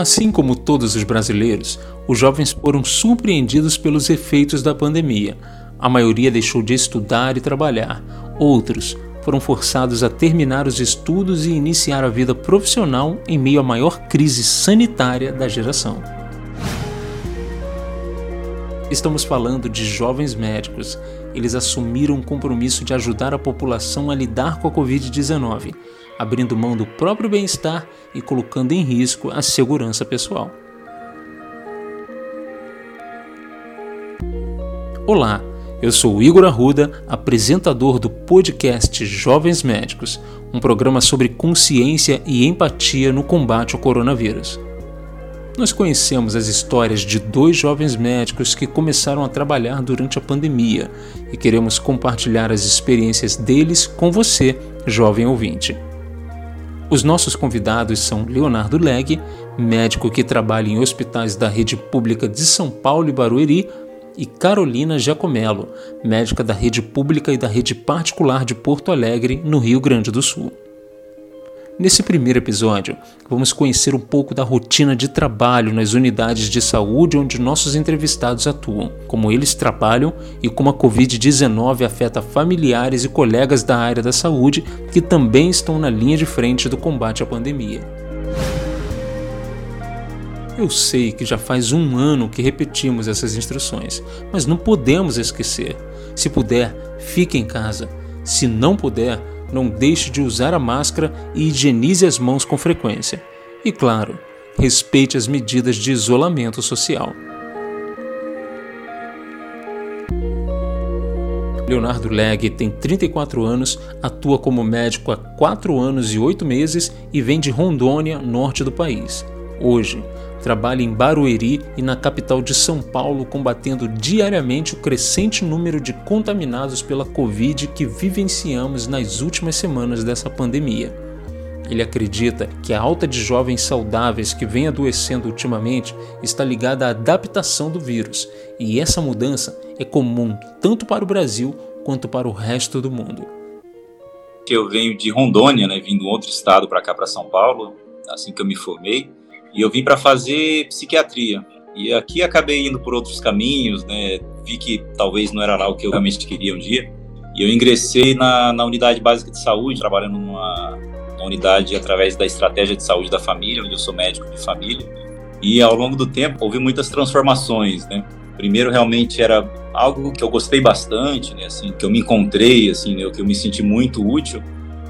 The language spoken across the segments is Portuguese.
Assim como todos os brasileiros, os jovens foram surpreendidos pelos efeitos da pandemia. A maioria deixou de estudar e trabalhar. Outros foram forçados a terminar os estudos e iniciar a vida profissional em meio à maior crise sanitária da geração. Estamos falando de jovens médicos. Eles assumiram o compromisso de ajudar a população a lidar com a Covid-19, abrindo mão do próprio bem-estar e colocando em risco a segurança pessoal. Olá, eu sou Igor Arruda, apresentador do podcast Jovens Médicos, um programa sobre consciência e empatia no combate ao coronavírus. Nós conhecemos as histórias de dois jovens médicos que começaram a trabalhar durante a pandemia e queremos compartilhar as experiências deles com você, jovem ouvinte. Os nossos convidados são Leonardo Leg, médico que trabalha em hospitais da rede pública de São Paulo e Barueri, e Carolina Giacomello, médica da rede pública e da rede particular de Porto Alegre, no Rio Grande do Sul. Nesse primeiro episódio, vamos conhecer um pouco da rotina de trabalho nas unidades de saúde onde nossos entrevistados atuam, como eles trabalham e como a Covid-19 afeta familiares e colegas da área da saúde que também estão na linha de frente do combate à pandemia. Eu sei que já faz um ano que repetimos essas instruções, mas não podemos esquecer. Se puder, fique em casa. Se não puder, não deixe de usar a máscara e higienize as mãos com frequência. E claro, respeite as medidas de isolamento social. Leonardo Leg tem 34 anos, atua como médico há 4 anos e 8 meses e vem de Rondônia, norte do país. Hoje, trabalha em Barueri e na capital de São Paulo, combatendo diariamente o crescente número de contaminados pela Covid que vivenciamos nas últimas semanas dessa pandemia. Ele acredita que a alta de jovens saudáveis que vem adoecendo ultimamente está ligada à adaptação do vírus, e essa mudança é comum tanto para o Brasil quanto para o resto do mundo. Eu venho de Rondônia, né, vindo outro estado para cá, para São Paulo, assim que eu me formei e eu vim para fazer psiquiatria. E aqui acabei indo por outros caminhos, né? Vi que talvez não era lá o que eu realmente queria um dia. E eu ingressei na, na unidade básica de saúde, trabalhando numa, numa unidade através da estratégia de saúde da família, onde eu sou médico de família. E ao longo do tempo houve muitas transformações, né? Primeiro realmente era algo que eu gostei bastante, né? Assim, que eu me encontrei, assim, né? que eu me senti muito útil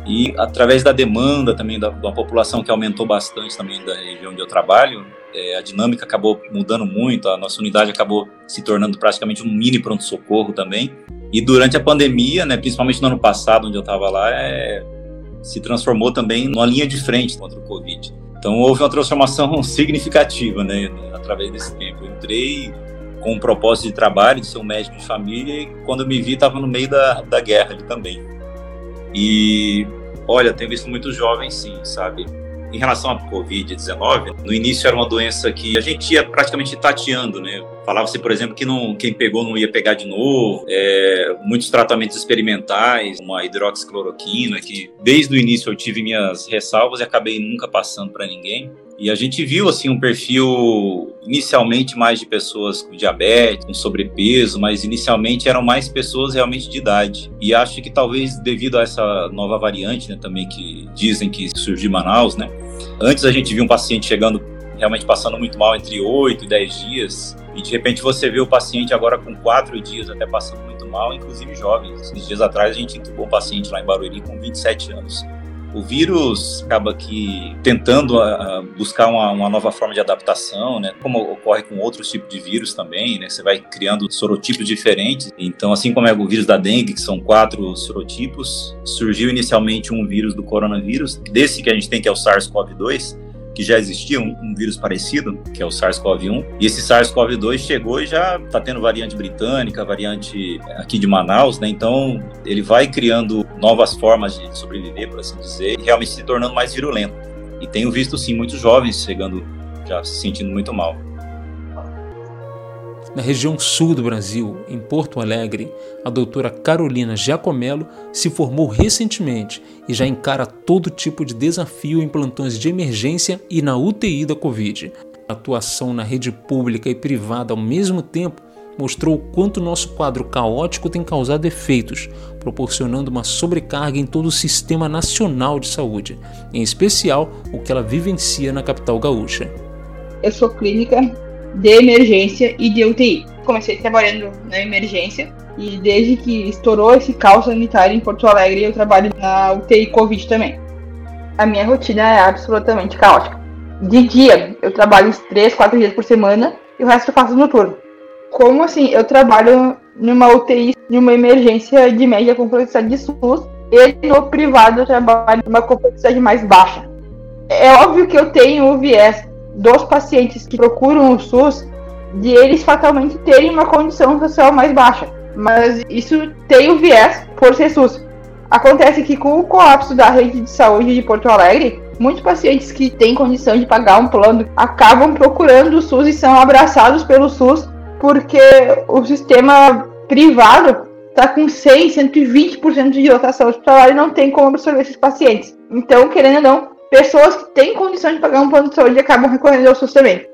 e através da demanda também da, da população que aumentou bastante também da região onde eu trabalho, é, a dinâmica acabou mudando muito, a nossa unidade acabou se tornando praticamente um mini pronto-socorro também. E durante a pandemia, né, principalmente no ano passado, onde eu estava lá, é, se transformou também numa linha de frente contra o Covid. Então houve uma transformação significativa né, através desse tempo. Eu entrei com um propósito de trabalho, de ser um médico de família, e quando eu me vi, estava no meio da, da guerra ali também. E olha, tenho visto muitos jovens sim, sabe? Em relação à Covid-19, no início era uma doença que a gente ia praticamente tateando, né? Falava-se, por exemplo, que não, quem pegou não ia pegar de novo, é, muitos tratamentos experimentais, uma hidroxicloroquina, que desde o início eu tive minhas ressalvas e acabei nunca passando para ninguém. E a gente viu assim um perfil inicialmente mais de pessoas com diabetes, com sobrepeso, mas inicialmente eram mais pessoas realmente de idade. E acho que talvez devido a essa nova variante, né, também que dizem que surgiu em Manaus, né? Antes a gente viu um paciente chegando realmente passando muito mal entre 8 e 10 dias, e de repente você vê o paciente agora com 4 dias até passando muito mal, inclusive jovens. Esses dias atrás a gente entubou um paciente lá em Barueri com 27 anos o vírus acaba que tentando uh, buscar uma, uma, nova forma de adaptação, né? Como ocorre com outros tipos de vírus também, né? Você vai criando sorotipos diferentes. Então, assim como é o vírus da dengue, que são quatro sorotipos, surgiu inicialmente um vírus do coronavírus, desse que a gente tem que é o SARS-CoV-2, que já existia um, um vírus parecido, que é o SARS-CoV-1, e esse SARS-CoV-2 chegou e já está tendo variante britânica, variante aqui de Manaus, né? Então ele vai criando novas formas de sobreviver, por assim dizer, e realmente se tornando mais virulento. E tenho visto sim muitos jovens chegando já se sentindo muito mal. Na região sul do Brasil, em Porto Alegre, a doutora Carolina Giacomello se formou recentemente e já encara todo tipo de desafio em plantões de emergência e na UTI da Covid. A atuação na rede pública e privada ao mesmo tempo mostrou o quanto nosso quadro caótico tem causado efeitos, proporcionando uma sobrecarga em todo o sistema nacional de saúde, em especial o que ela vivencia na capital gaúcha. Eu sou clínica de emergência e de UTI. Comecei trabalhando na emergência e desde que estourou esse caos sanitário em Porto Alegre, eu trabalho na UTI Covid também. A minha rotina é absolutamente caótica. De dia, eu trabalho três, quatro dias por semana e o resto eu faço noturno. Como assim? Eu trabalho numa UTI, numa emergência de média complexidade de SUS, e no privado eu trabalho numa complexidade mais baixa. É óbvio que eu tenho o viés dos pacientes que procuram o SUS de eles fatalmente terem uma condição social mais baixa. Mas isso tem o viés por ser SUS. Acontece que com o colapso da rede de saúde de Porto Alegre, muitos pacientes que têm condição de pagar um plano acabam procurando o SUS e são abraçados pelo SUS porque o sistema privado está com 100, 120% de lotação hospitalar e não tem como absorver esses pacientes. Então, querendo ou não, pessoas que têm condição de pagar um plano de saúde acabam recorrendo ao SUS também.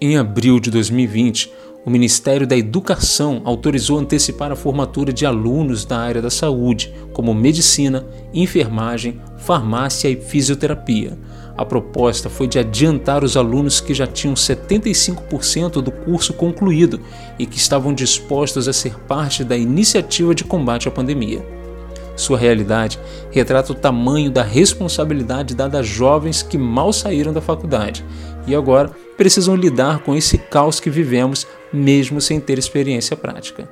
Em abril de 2020, o Ministério da Educação autorizou antecipar a formatura de alunos da área da saúde, como medicina, enfermagem, farmácia e fisioterapia. A proposta foi de adiantar os alunos que já tinham 75% do curso concluído e que estavam dispostos a ser parte da iniciativa de combate à pandemia. Sua realidade retrata o tamanho da responsabilidade dada a jovens que mal saíram da faculdade e agora precisam lidar com esse caos que vivemos, mesmo sem ter experiência prática.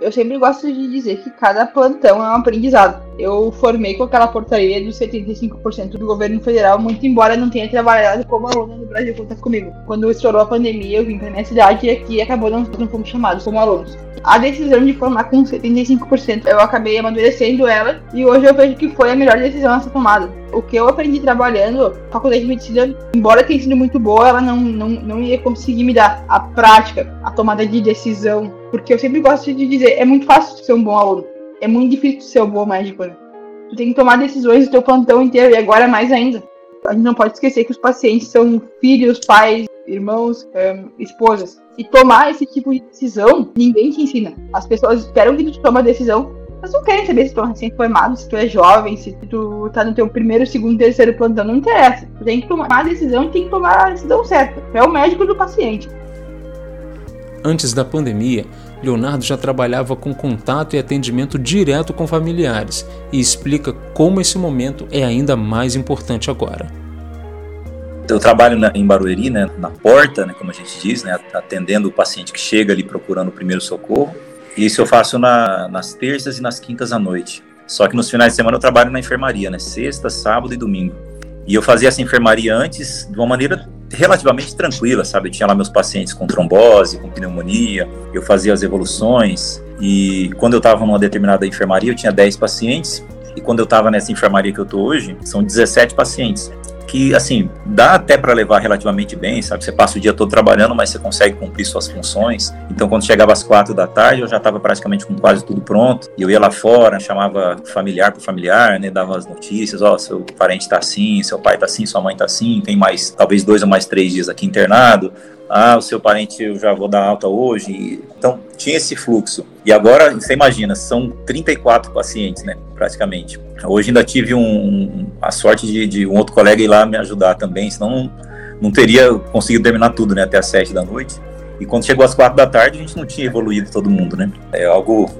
Eu sempre gosto de dizer que cada plantão é um aprendizado. Eu formei com aquela portaria dos 75% do governo federal, muito embora não tenha trabalhado como aluna no Brasil conta comigo. Quando estourou a pandemia, eu vim para minha cidade e aqui acabou não, não fomos chamados como alunos. A decisão de formar com 75%, eu acabei amadurecendo ela e hoje eu vejo que foi a melhor decisão a ser tomada. O que eu aprendi trabalhando, a faculdade de medicina, embora tenha sido muito boa, ela não, não, não ia conseguir me dar a prática, a tomada de decisão. Porque eu sempre gosto de dizer, é muito fácil ser um bom aluno é muito difícil ser um bom médico, né? Tu tem que tomar decisões do teu plantão inteiro, e agora mais ainda. A gente não pode esquecer que os pacientes são filhos, pais, irmãos, esposas. E tomar esse tipo de decisão, ninguém te ensina. As pessoas esperam que tu tome a decisão, mas não querem saber se tu é recém-formado, se tu é jovem, se tu tá no teu primeiro, segundo, terceiro plantão, não interessa. Tu tem que tomar a decisão e tem que tomar a decisão certa. Tu é o médico do paciente. Antes da pandemia, Leonardo já trabalhava com contato e atendimento direto com familiares e explica como esse momento é ainda mais importante agora. Eu trabalho na, em Barueri, né, na porta, né, como a gente diz, né, atendendo o paciente que chega ali procurando o primeiro socorro. E isso eu faço na, nas terças e nas quintas à noite. Só que nos finais de semana eu trabalho na enfermaria, né, sexta, sábado e domingo. E eu fazia essa enfermaria antes de uma maneira relativamente tranquila, sabe? Eu tinha lá meus pacientes com trombose, com pneumonia, eu fazia as evoluções. E quando eu estava numa determinada enfermaria, eu tinha 10 pacientes. E quando eu estava nessa enfermaria que eu estou hoje, são 17 pacientes que, assim, dá até para levar relativamente bem, sabe? Você passa o dia todo trabalhando, mas você consegue cumprir suas funções. Então, quando chegava às quatro da tarde, eu já estava praticamente com quase tudo pronto. E eu ia lá fora, chamava familiar por familiar, né? Dava as notícias, ó, oh, seu parente está assim, seu pai está assim, sua mãe está assim, tem mais, talvez dois ou mais três dias aqui internado ah, o seu parente eu já vou dar alta hoje. Então, tinha esse fluxo. E agora, você imagina, são 34 pacientes, né, praticamente. Hoje ainda tive um, a sorte de, de, um outro colega ir lá me ajudar também, senão não, não teria conseguido terminar tudo, né, até as 7 da noite. E quando chegou às 4 da tarde, a gente não tinha evoluído todo mundo, né. É algo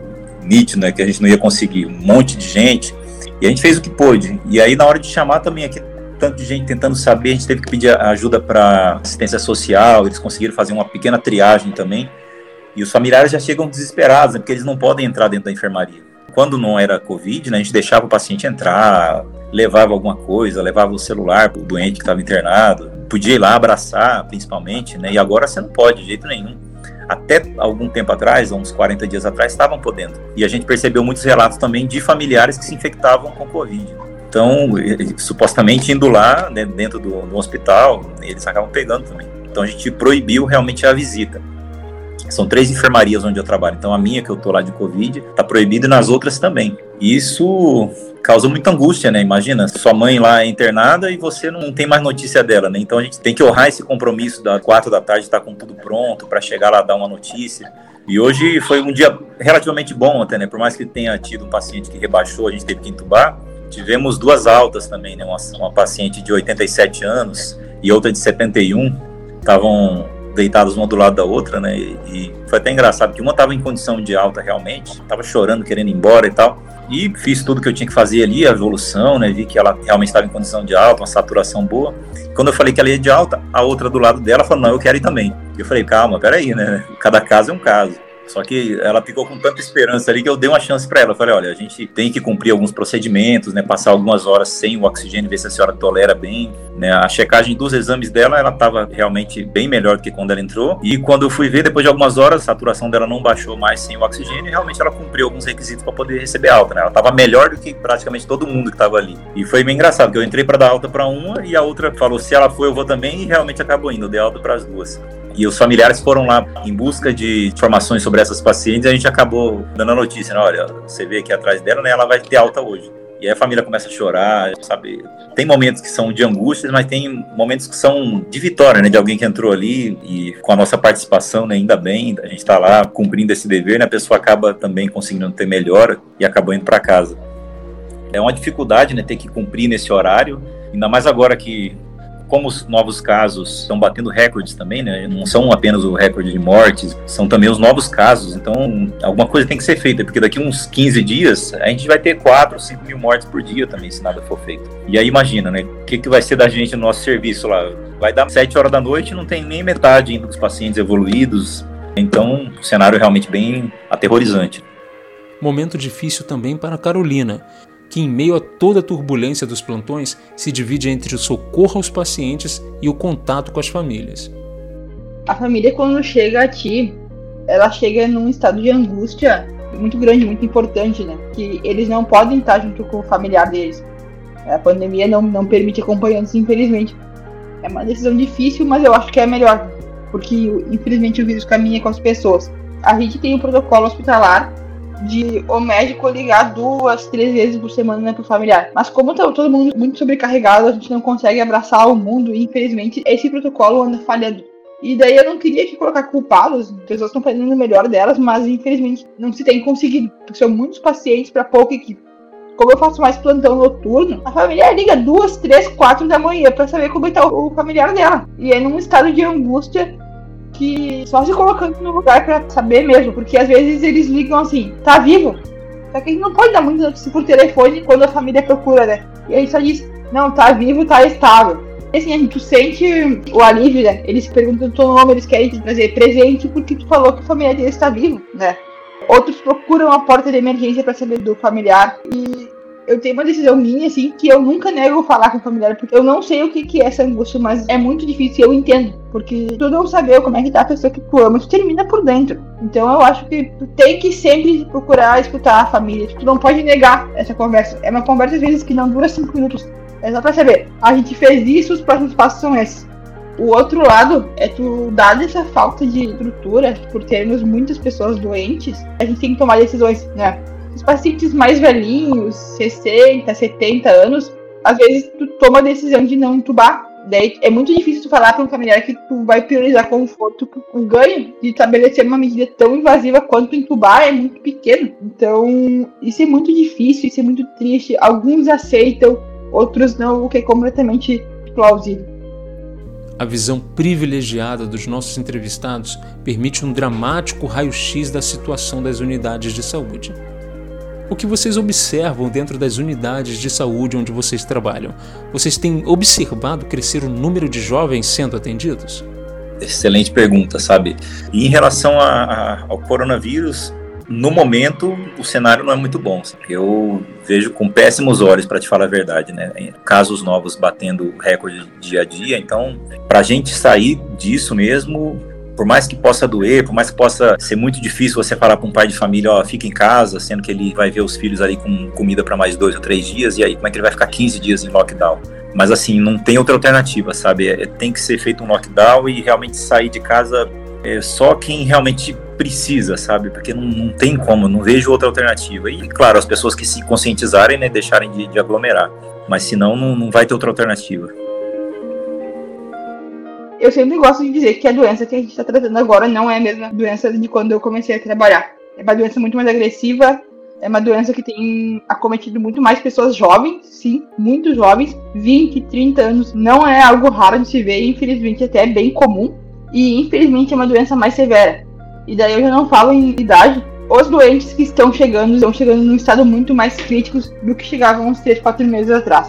nítido, né, que a gente não ia conseguir. Um monte de gente. E a gente fez o que pôde. E aí, na hora de chamar também aqui, tanto de gente tentando saber, a gente teve que pedir ajuda para assistência social, eles conseguiram fazer uma pequena triagem também. E os familiares já chegam desesperados, né, porque eles não podem entrar dentro da enfermaria. Quando não era Covid, né, a gente deixava o paciente entrar, levava alguma coisa, levava o celular para o doente que estava internado, podia ir lá abraçar, principalmente, né, e agora você não pode de jeito nenhum. Até algum tempo atrás, uns 40 dias atrás, estavam podendo. E a gente percebeu muitos relatos também de familiares que se infectavam com Covid. Então, supostamente indo lá, né, dentro do, do, hospital, eles acabam pegando também. Então a gente proibiu realmente a visita. São três enfermarias onde eu trabalho. Então a minha, que eu tô lá de Covid, tá proibida e nas outras também. Isso causa muita angústia, né? Imagina, sua mãe lá é internada e você não tem mais notícia dela, né? Então a gente tem que honrar esse compromisso das quatro da tarde, estar tá com tudo pronto para chegar lá dar uma notícia. E hoje foi um dia relativamente bom até, né? Por mais que tenha tido um paciente que rebaixou, a gente teve que entubar. Tivemos duas altas também, né? Uma, uma paciente de 87 anos e outra de 71. Estavam deitadas uma do lado da outra, né? E, foi até engraçado que uma estava em condição de alta realmente, estava chorando, querendo ir embora e tal. E fiz tudo que eu tinha que fazer ali, a evolução, né? Vi que ela realmente estava em condição de alta, uma saturação boa. Quando eu falei que ela ia de alta, a outra do lado dela falou: Não, eu quero ir também. Eu falei: Calma, peraí, né? Cada caso é um caso. Só que ela ficou com tanta esperança ali que eu dei uma chance para ela. Eu falei, olha, a gente tem que cumprir alguns procedimentos, né? Passar algumas horas sem o oxigênio, ver se a senhora tolera bem. Né? A checagem dos exames dela, ela estava realmente bem melhor do que quando ela entrou. E quando eu fui ver, depois de algumas horas, a saturação dela não baixou mais sem o oxigênio e realmente ela cumpriu alguns requisitos para poder receber alta. Né? Ela estava melhor do que praticamente todo mundo que estava ali. E foi bem engraçado, porque eu entrei para dar alta para uma e a outra falou: se ela for, eu vou também. E realmente acabou indo. Eu dei alta para as duas. E os familiares foram lá em busca de informações sobre essas pacientes e a gente acabou dando a notícia, né? Olha, você vê aqui atrás dela, né? Ela vai ter alta hoje. E aí a família começa a chorar, sabe? Tem momentos que são de angústias, mas tem momentos que são de vitória, né? De alguém que entrou ali e com a nossa participação, né? Ainda bem, a gente está lá cumprindo esse dever, né? A pessoa acaba também conseguindo ter melhora e acabou indo para casa. É uma dificuldade, né? Ter que cumprir nesse horário, ainda mais agora que como os novos casos estão batendo recordes também, né? Não são apenas o recorde de mortes, são também os novos casos. Então, alguma coisa tem que ser feita, porque daqui uns 15 dias a gente vai ter 4, 5 mil mortes por dia também, se nada for feito. E aí imagina, né? O que, que vai ser da gente no nosso serviço lá? Vai dar 7 horas da noite, não tem nem metade ainda dos pacientes evoluídos. Então, o cenário realmente bem aterrorizante. Momento difícil também para a Carolina, que, em meio a toda a turbulência dos plantões, se divide entre o socorro aos pacientes e o contato com as famílias. A família, quando chega a ti, ela chega num estado de angústia muito grande, muito importante, né? Que eles não podem estar junto com o familiar deles. A pandemia não, não permite acompanhantes, infelizmente. É uma decisão difícil, mas eu acho que é melhor, porque infelizmente o vírus caminha com as pessoas. A gente tem o um protocolo hospitalar de o médico ligar duas, três vezes por semana né, pro familiar. Mas como tá todo mundo muito sobrecarregado, a gente não consegue abraçar o mundo e infelizmente esse protocolo anda falhando. E daí eu não queria aqui colocar culpados, pessoas estão fazendo o melhor delas, mas infelizmente não se tem conseguido, porque são muitos pacientes para pouca equipe. Como eu faço mais plantão noturno, a familiar liga duas, três, quatro da manhã para saber como está o familiar dela. E é num estado de angústia que só se colocando no lugar para saber mesmo, porque às vezes eles ligam assim, tá vivo? Só que a gente não pode dar muita notícia por telefone quando a família procura, né? E aí só diz, não, tá vivo, tá estável. E assim, a gente sente o alívio, né? Eles perguntam o teu nome, eles querem te trazer presente porque tu falou que a família dele está vivo, né? Outros procuram a porta de emergência para saber do familiar e eu tenho uma decisão minha, assim, que eu nunca nego falar com o familiar, porque eu não sei o que, que é essa angústia, mas é muito difícil, eu entendo. Porque tu não saber como é que tá a pessoa que tu ama, tu termina por dentro. Então eu acho que tu tem que sempre procurar escutar a família. Tu não pode negar essa conversa. É uma conversa, às vezes, que não dura cinco minutos. É só pra saber. A gente fez isso, os próximos passos são esses. O outro lado é tu, dado essa falta de estrutura, por termos muitas pessoas doentes, a gente tem que tomar decisões, né? Os pacientes mais velhinhos, 60, 70 anos, às vezes tu toma a decisão de não entubar. Daí é muito difícil tu falar para um familiar que tu vai priorizar conforto. O ganho de estabelecer uma medida tão invasiva quanto entubar é muito pequeno. Então, isso é muito difícil, isso é muito triste. Alguns aceitam, outros não, o que é completamente plausível. A visão privilegiada dos nossos entrevistados permite um dramático raio-x da situação das unidades de saúde o que vocês observam dentro das unidades de saúde onde vocês trabalham? Vocês têm observado crescer o número de jovens sendo atendidos? Excelente pergunta, sabe? E em relação a, a, ao coronavírus, no momento o cenário não é muito bom. Eu vejo com péssimos olhos, para te falar a verdade, né? Casos novos batendo recorde dia a dia. Então, para a gente sair disso mesmo, por mais que possa doer, por mais que possa ser muito difícil você falar para um pai de família, ó, fica em casa, sendo que ele vai ver os filhos ali com comida para mais dois ou três dias, e aí como é que ele vai ficar 15 dias em lockdown? Mas assim, não tem outra alternativa, sabe? É, tem que ser feito um lockdown e realmente sair de casa é só quem realmente precisa, sabe? Porque não, não, tem como, não vejo outra alternativa. E, claro, as pessoas que se conscientizarem, né, deixarem de, de aglomerar. Mas senão, não, não vai ter outra alternativa. Eu sempre gosto de dizer que a doença que a gente está tratando agora não é a mesma doença de quando eu comecei a trabalhar. É uma doença muito mais agressiva, é uma doença que tem acometido muito mais pessoas jovens, sim, muito jovens, 20, 30 anos. Não é algo raro de se ver, infelizmente até é bem comum. E infelizmente é uma doença mais severa. E daí eu já não falo em idade. Os doentes que estão chegando estão chegando num estado muito mais crítico do que chegavam uns 3, 4 meses atrás.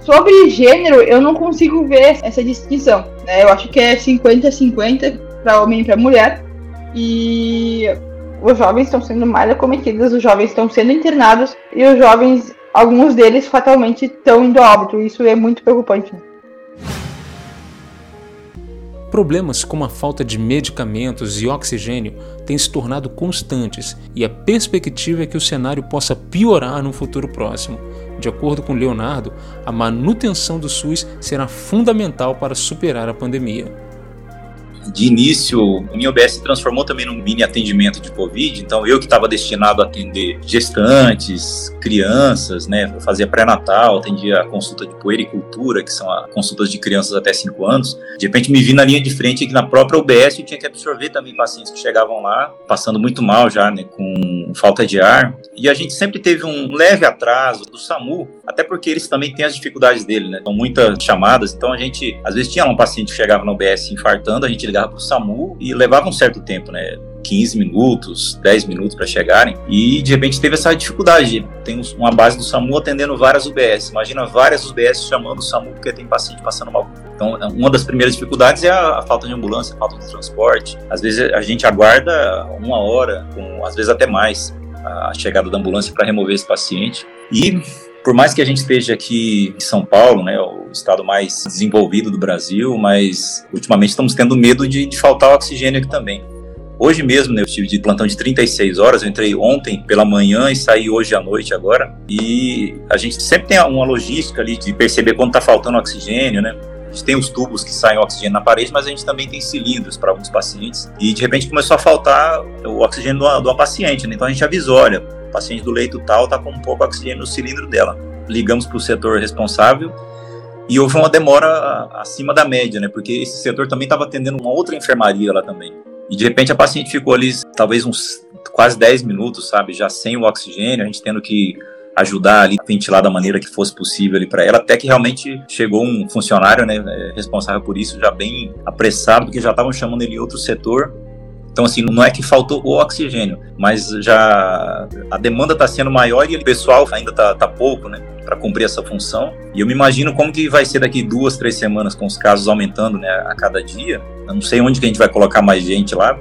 Sobre gênero, eu não consigo ver essa distinção. Né? Eu acho que é 50-50 para homem e para mulher. E os jovens estão sendo mais acometidos, os jovens estão sendo internados e os jovens, alguns deles fatalmente estão indo a óbito. Isso é muito preocupante. Problemas como a falta de medicamentos e oxigênio têm se tornado constantes e a perspectiva é que o cenário possa piorar no futuro próximo. De acordo com Leonardo, a manutenção do SUS será fundamental para superar a pandemia de início, minha OBS se transformou também num mini atendimento de Covid. Então, eu que estava destinado a atender gestantes, crianças, né? Fazia pré-natal, atendia a consulta de puericultura, que são consultas de crianças até 5 anos. De repente, me vi na linha de frente que na própria OBS eu tinha que absorver também pacientes que chegavam lá, passando muito mal já, né? Com falta de ar. E a gente sempre teve um leve atraso do SAMU, até porque eles também têm as dificuldades dele, né? São muitas chamadas, então a gente, às vezes, tinha um paciente que chegava na OBS infartando, a gente ligava para o SAMU e levava um certo tempo, né? 15 minutos, 10 minutos para chegarem, e de repente teve essa dificuldade. Tem uma base do SAMU atendendo várias UBS. Imagina várias UBS chamando o SAMU porque tem paciente passando mal. Então, uma das primeiras dificuldades é a, falta de ambulância, a falta de transporte. Às vezes a gente aguarda uma hora, às vezes até mais, a chegada da ambulância para remover esse paciente. E por mais que a gente esteja aqui em São Paulo, né, o estado mais desenvolvido do Brasil, mas ultimamente estamos tendo medo de, de faltar oxigênio aqui também. Hoje mesmo, né, eu tive de plantão de 36 horas, eu entrei ontem pela manhã e saí hoje à noite agora. E a gente sempre tem uma logística ali de perceber quando está faltando oxigênio, né? A gente tem os tubos que saem oxigênio na parede, mas a gente também tem cilindros para alguns pacientes. E de repente começou a faltar o oxigênio de uma, de uma paciente, né? Então a gente avisou, olha, paciente do leito tal está com um pouco de oxigênio no cilindro dela. Ligamos para o setor responsável e houve uma demora acima da média, né? Porque esse setor também estava atendendo uma outra enfermaria lá também. E de repente a paciente ficou ali talvez uns quase 10 minutos, sabe? Já sem o oxigênio, a gente tendo que ajudar ali ventilar da maneira que fosse possível ali para ela, até que realmente chegou um funcionário, né, responsável por isso, já bem apressado, porque já estavam chamando ele outro setor então, assim, não é que faltou o oxigênio, mas já a demanda está sendo maior e o pessoal ainda está tá pouco, né, para cumprir essa função. E eu me imagino como que vai ser daqui duas, três semanas com os casos aumentando, né, a cada dia. Eu não sei onde que a gente vai colocar mais gente lá.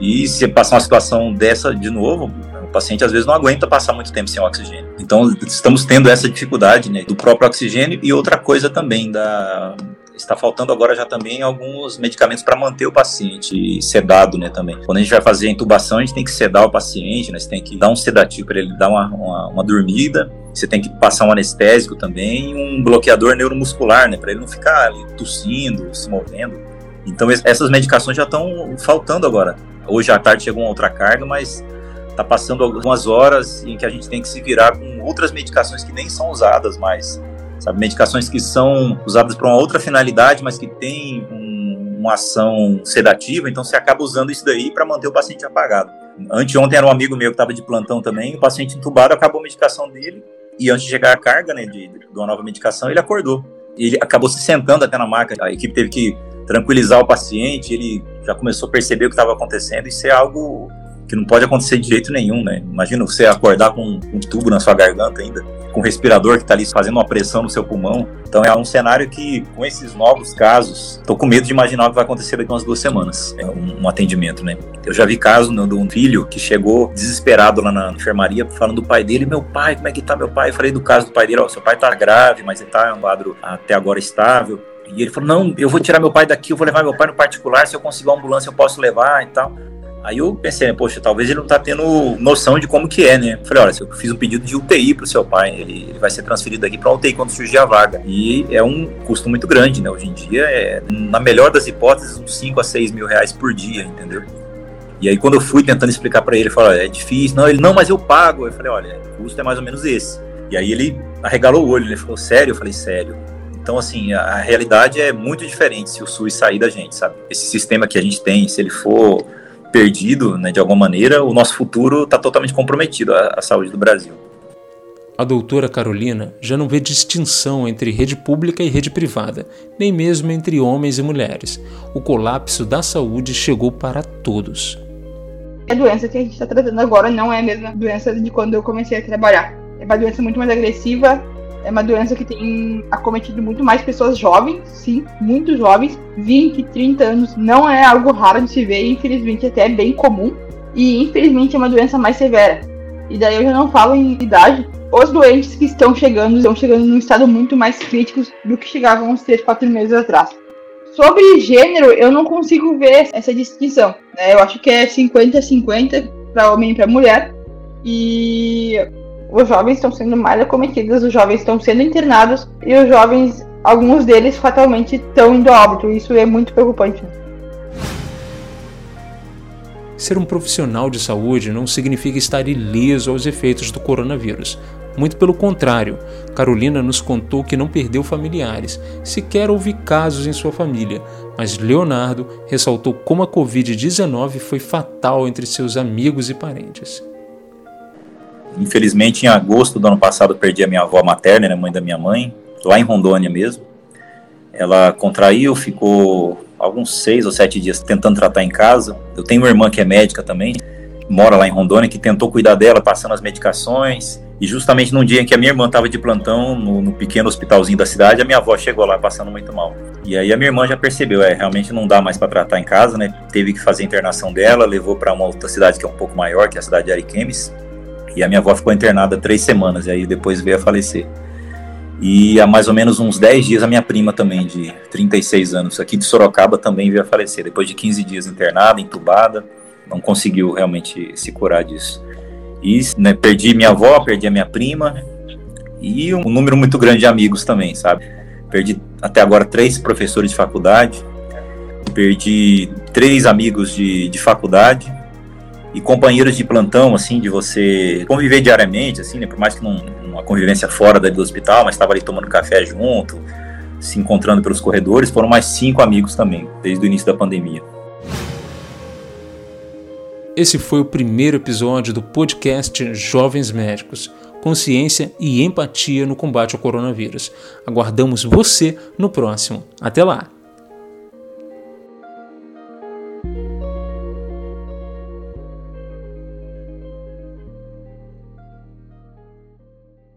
E se passar uma situação dessa de novo, o paciente às vezes não aguenta passar muito tempo sem oxigênio. Então, estamos tendo essa dificuldade, né, do próprio oxigênio e outra coisa também da está faltando agora já também alguns medicamentos para manter o paciente sedado, né, também. Quando a gente vai fazer a intubação, a gente tem que sedar o paciente, né, você tem que dar um sedativo para ele dar uma, uma, uma, dormida, você tem que passar um anestésico também um bloqueador neuromuscular, né, para ele não ficar ali tossindo, se movendo. Então essas medicações já estão faltando agora. Hoje à tarde chegou uma outra carga, mas está passando algumas horas em que a gente tem que se virar com outras medicações que nem são usadas mais sabe? Medicações que são usadas para uma outra finalidade, mas que têm um, uma ação sedativa, então você acaba usando isso daí para manter o paciente apagado. Anteontem era um amigo meu que estava de plantão também, o paciente entubado acabou a medicação dele e antes de chegar a carga, né, de, de uma nova medicação, ele acordou. Ele acabou se sentando até na maca, a equipe teve que tranquilizar o paciente, ele já começou a perceber o que estava acontecendo, isso é algo que não pode acontecer de jeito nenhum, né? Imagina você acordar com um tubo na sua garganta ainda, com um respirador que está ali fazendo uma pressão no seu pulmão. Então é um cenário que, com esses novos casos, estou com medo de imaginar o que vai acontecer daqui umas duas semanas. É um, um atendimento, né? Eu já vi caso né, de um filho que chegou desesperado lá na enfermaria, falando do pai dele, meu pai, como é que tá meu pai? Eu falei do caso do pai dele, ó, seu pai tá grave, mas ele tá em um quadro até agora estável. E ele falou: Não, eu vou tirar meu pai daqui, eu vou levar meu pai no particular. Se eu conseguir uma ambulância, eu posso levar e tal. Aí eu pensei, né, poxa, talvez ele não tá tendo noção de como que é, né? Falei, olha, eu fiz um pedido de UTI pro seu pai, ele, vai ser transferido aqui pra UTI quando surgir a vaga. E é um custo muito grande, né? Hoje em dia, é, na melhor das hipóteses, uns 5 a 6 mil reais por dia, entendeu? E aí quando eu fui tentando explicar para ele, ele falou, é difícil. Não, ele, não, mas eu pago. Eu falei, olha, o custo é mais ou menos esse. E aí ele arregalou o olho, ele falou, sério? Eu falei, sério. Então, assim, a, a realidade é muito diferente se o SUS sair da gente, sabe? Esse sistema que a gente tem, se ele for perdido, né, de alguma maneira, o nosso futuro está totalmente comprometido à, à saúde do Brasil. A doutora Carolina já não vê distinção entre rede pública e rede privada, nem mesmo entre homens e mulheres. O colapso da saúde chegou para todos. A doença que a gente está tratando agora não é a mesma doença de quando eu comecei a trabalhar. É uma doença muito mais agressiva, é uma doença que tem acometido muito mais pessoas jovens, sim, muito jovens, 20, 30 anos, não é algo raro de se ver, infelizmente até é bem comum, e infelizmente é uma doença mais severa. E daí eu já não falo em idade, os doentes que estão chegando estão chegando num estado muito mais crítico do que chegavam uns 3, 4 meses atrás. Sobre gênero, eu não consigo ver essa distinção. Né? Eu acho que é 50-50 para homem e para mulher. E os jovens estão sendo mais acometidos, os jovens estão sendo internados e os jovens, alguns deles fatalmente estão indo a óbito. Isso é muito preocupante. Ser um profissional de saúde não significa estar ileso aos efeitos do coronavírus. Muito pelo contrário, Carolina nos contou que não perdeu familiares, sequer houve casos em sua família, mas Leonardo ressaltou como a Covid-19 foi fatal entre seus amigos e parentes. Infelizmente, em agosto do ano passado, perdi a minha avó materna, né, mãe da minha mãe, lá em Rondônia mesmo. Ela contraiu, ficou alguns seis ou sete dias tentando tratar em casa. Eu tenho uma irmã que é médica também, mora lá em Rondônia, que tentou cuidar dela, passando as medicações. E justamente num dia em que a minha irmã estava de plantão no, no, pequeno hospitalzinho da cidade, a minha avó chegou lá passando muito mal. E aí a minha irmã já percebeu, é, realmente não dá mais para tratar em casa, né? Teve que fazer a internação dela, levou para uma outra cidade que é um pouco maior, que é a cidade de Ariquemes. E a minha avó ficou internada três semanas, e aí depois veio a falecer. E há mais ou menos uns 10 dias a minha prima também, de 36 anos, aqui de Sorocaba, também veio a falecer. Depois de 15 dias internada, entubada, não conseguiu realmente se curar disso. E né, perdi minha avó, perdi a minha prima e um número muito grande de amigos também, sabe? Perdi até agora três professores de faculdade, perdi três amigos de, de faculdade, e companheiros de plantão, assim, de você conviver diariamente, assim, né? Por mais que não uma convivência fora do hospital, mas estava ali tomando café junto, se encontrando pelos corredores. Foram mais cinco amigos também, desde o início da pandemia. Esse foi o primeiro episódio do podcast Jovens Médicos. Consciência e empatia no combate ao coronavírus. Aguardamos você no próximo. Até lá!